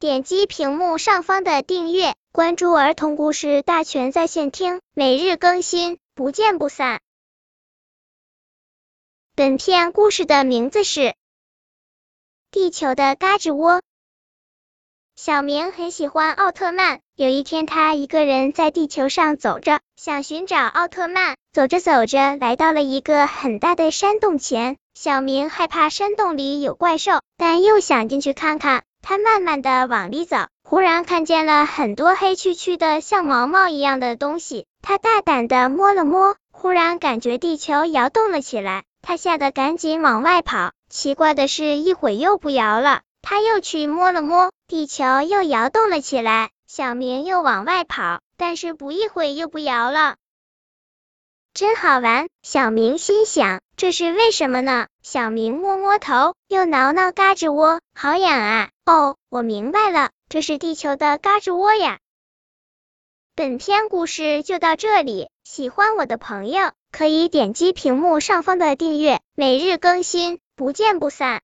点击屏幕上方的订阅，关注儿童故事大全在线听，每日更新，不见不散。本片故事的名字是《地球的嘎吱窝》。小明很喜欢奥特曼。有一天，他一个人在地球上走着，想寻找奥特曼。走着走着，来到了一个很大的山洞前。小明害怕山洞里有怪兽，但又想进去看看。他慢慢的往里走，忽然看见了很多黑黢黢的像毛毛一样的东西。他大胆的摸了摸，忽然感觉地球摇动了起来。他吓得赶紧往外跑。奇怪的是，一会又不摇了。他又去摸了摸。地球又摇动了起来，小明又往外跑，但是不一会又不摇了，真好玩。小明心想，这是为什么呢？小明摸摸头，又挠挠嘎吱窝，好痒啊！哦，我明白了，这是地球的嘎吱窝呀。本篇故事就到这里，喜欢我的朋友可以点击屏幕上方的订阅，每日更新，不见不散。